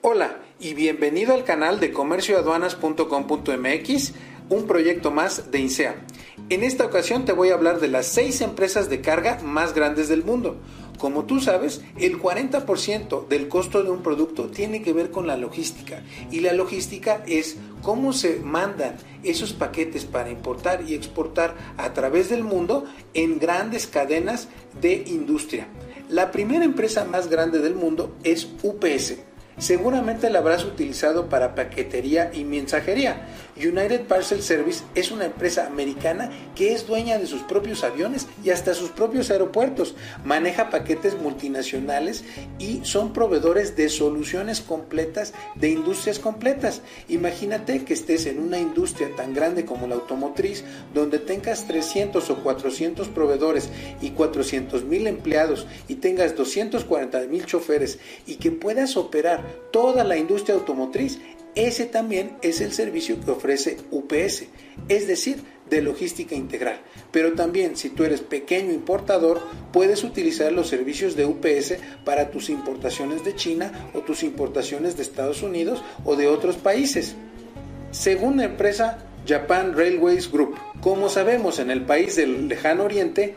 Hola y bienvenido al canal de comercioaduanas.com.mx, un proyecto más de INSEA. En esta ocasión te voy a hablar de las seis empresas de carga más grandes del mundo. Como tú sabes, el 40% del costo de un producto tiene que ver con la logística y la logística es cómo se mandan esos paquetes para importar y exportar a través del mundo en grandes cadenas de industria. La primera empresa más grande del mundo es UPS Seguramente la habrás utilizado para paquetería y mensajería. United Parcel Service es una empresa americana que es dueña de sus propios aviones y hasta sus propios aeropuertos. Maneja paquetes multinacionales y son proveedores de soluciones completas de industrias completas. Imagínate que estés en una industria tan grande como la automotriz donde tengas 300 o 400 proveedores y 400 mil empleados y tengas 240 mil choferes y que puedas operar toda la industria automotriz, ese también es el servicio que ofrece UPS, es decir, de logística integral. Pero también si tú eres pequeño importador, puedes utilizar los servicios de UPS para tus importaciones de China o tus importaciones de Estados Unidos o de otros países. Según la empresa Japan Railways Group, como sabemos en el país del lejano oriente,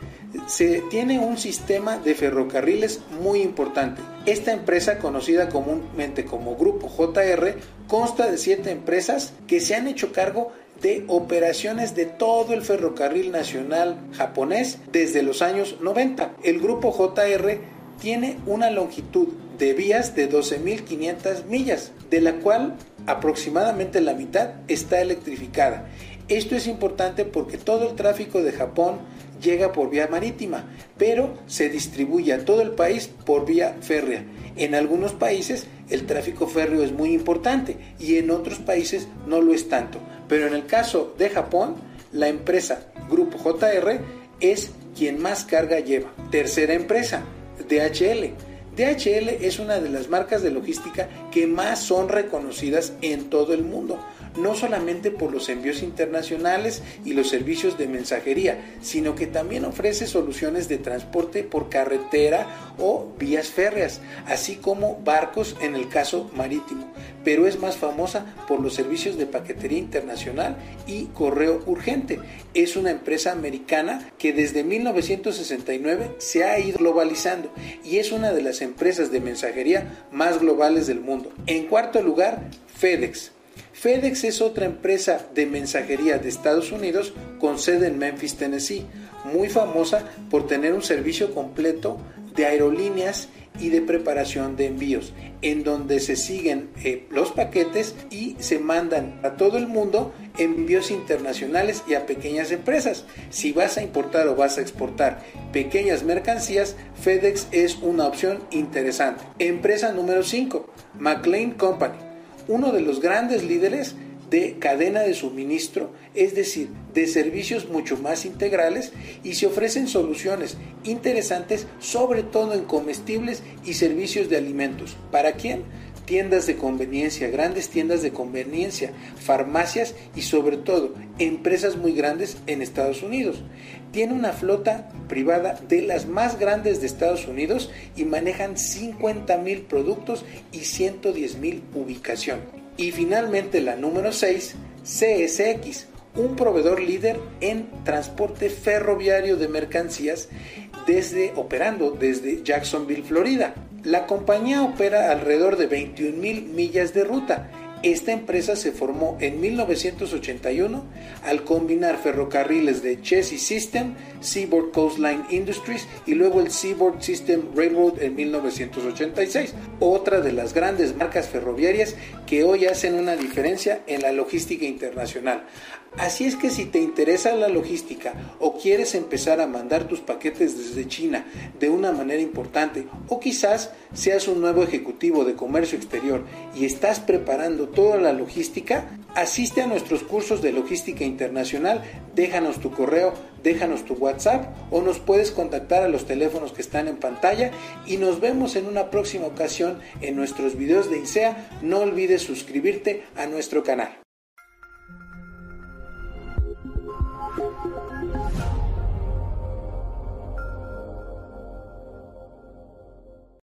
se tiene un sistema de ferrocarriles muy importante. Esta empresa, conocida comúnmente como Grupo JR, consta de siete empresas que se han hecho cargo de operaciones de todo el ferrocarril nacional japonés desde los años 90. El Grupo JR tiene una longitud de vías de 12.500 millas, de la cual aproximadamente la mitad está electrificada. Esto es importante porque todo el tráfico de Japón llega por vía marítima, pero se distribuye a todo el país por vía férrea. En algunos países el tráfico férreo es muy importante y en otros países no lo es tanto. Pero en el caso de Japón, la empresa Grupo JR es quien más carga lleva. Tercera empresa, DHL. DHL es una de las marcas de logística que más son reconocidas en todo el mundo no solamente por los envíos internacionales y los servicios de mensajería, sino que también ofrece soluciones de transporte por carretera o vías férreas, así como barcos en el caso marítimo, pero es más famosa por los servicios de paquetería internacional y correo urgente. Es una empresa americana que desde 1969 se ha ido globalizando y es una de las empresas de mensajería más globales del mundo. En cuarto lugar, FedEx. FedEx es otra empresa de mensajería de Estados Unidos con sede en Memphis, Tennessee, muy famosa por tener un servicio completo de aerolíneas y de preparación de envíos, en donde se siguen eh, los paquetes y se mandan a todo el mundo envíos internacionales y a pequeñas empresas. Si vas a importar o vas a exportar pequeñas mercancías, FedEx es una opción interesante. Empresa número 5, McLean Company uno de los grandes líderes de cadena de suministro, es decir, de servicios mucho más integrales y se ofrecen soluciones interesantes sobre todo en comestibles y servicios de alimentos. ¿Para quién? Tiendas de conveniencia, grandes tiendas de conveniencia, farmacias y sobre todo empresas muy grandes en Estados Unidos. Tiene una flota privada de las más grandes de Estados Unidos y manejan 50 mil productos y 110 mil ubicación. Y finalmente la número 6, CSX, un proveedor líder en transporte ferroviario de mercancías desde operando desde Jacksonville, Florida. La compañía opera alrededor de 21 mil millas de ruta esta empresa se formó en 1981 al combinar ferrocarriles de Chassis System, Seaboard Coastline Industries y luego el Seaboard System Railroad en 1986, otra de las grandes marcas ferroviarias que hoy hacen una diferencia en la logística internacional. Así es que si te interesa la logística o quieres empezar a mandar tus paquetes desde China de una manera importante o quizás seas un nuevo ejecutivo de comercio exterior y estás preparando toda la logística, asiste a nuestros cursos de logística internacional, déjanos tu correo, déjanos tu WhatsApp o nos puedes contactar a los teléfonos que están en pantalla y nos vemos en una próxima ocasión en nuestros videos de INSEA. No olvides suscribirte a nuestro canal.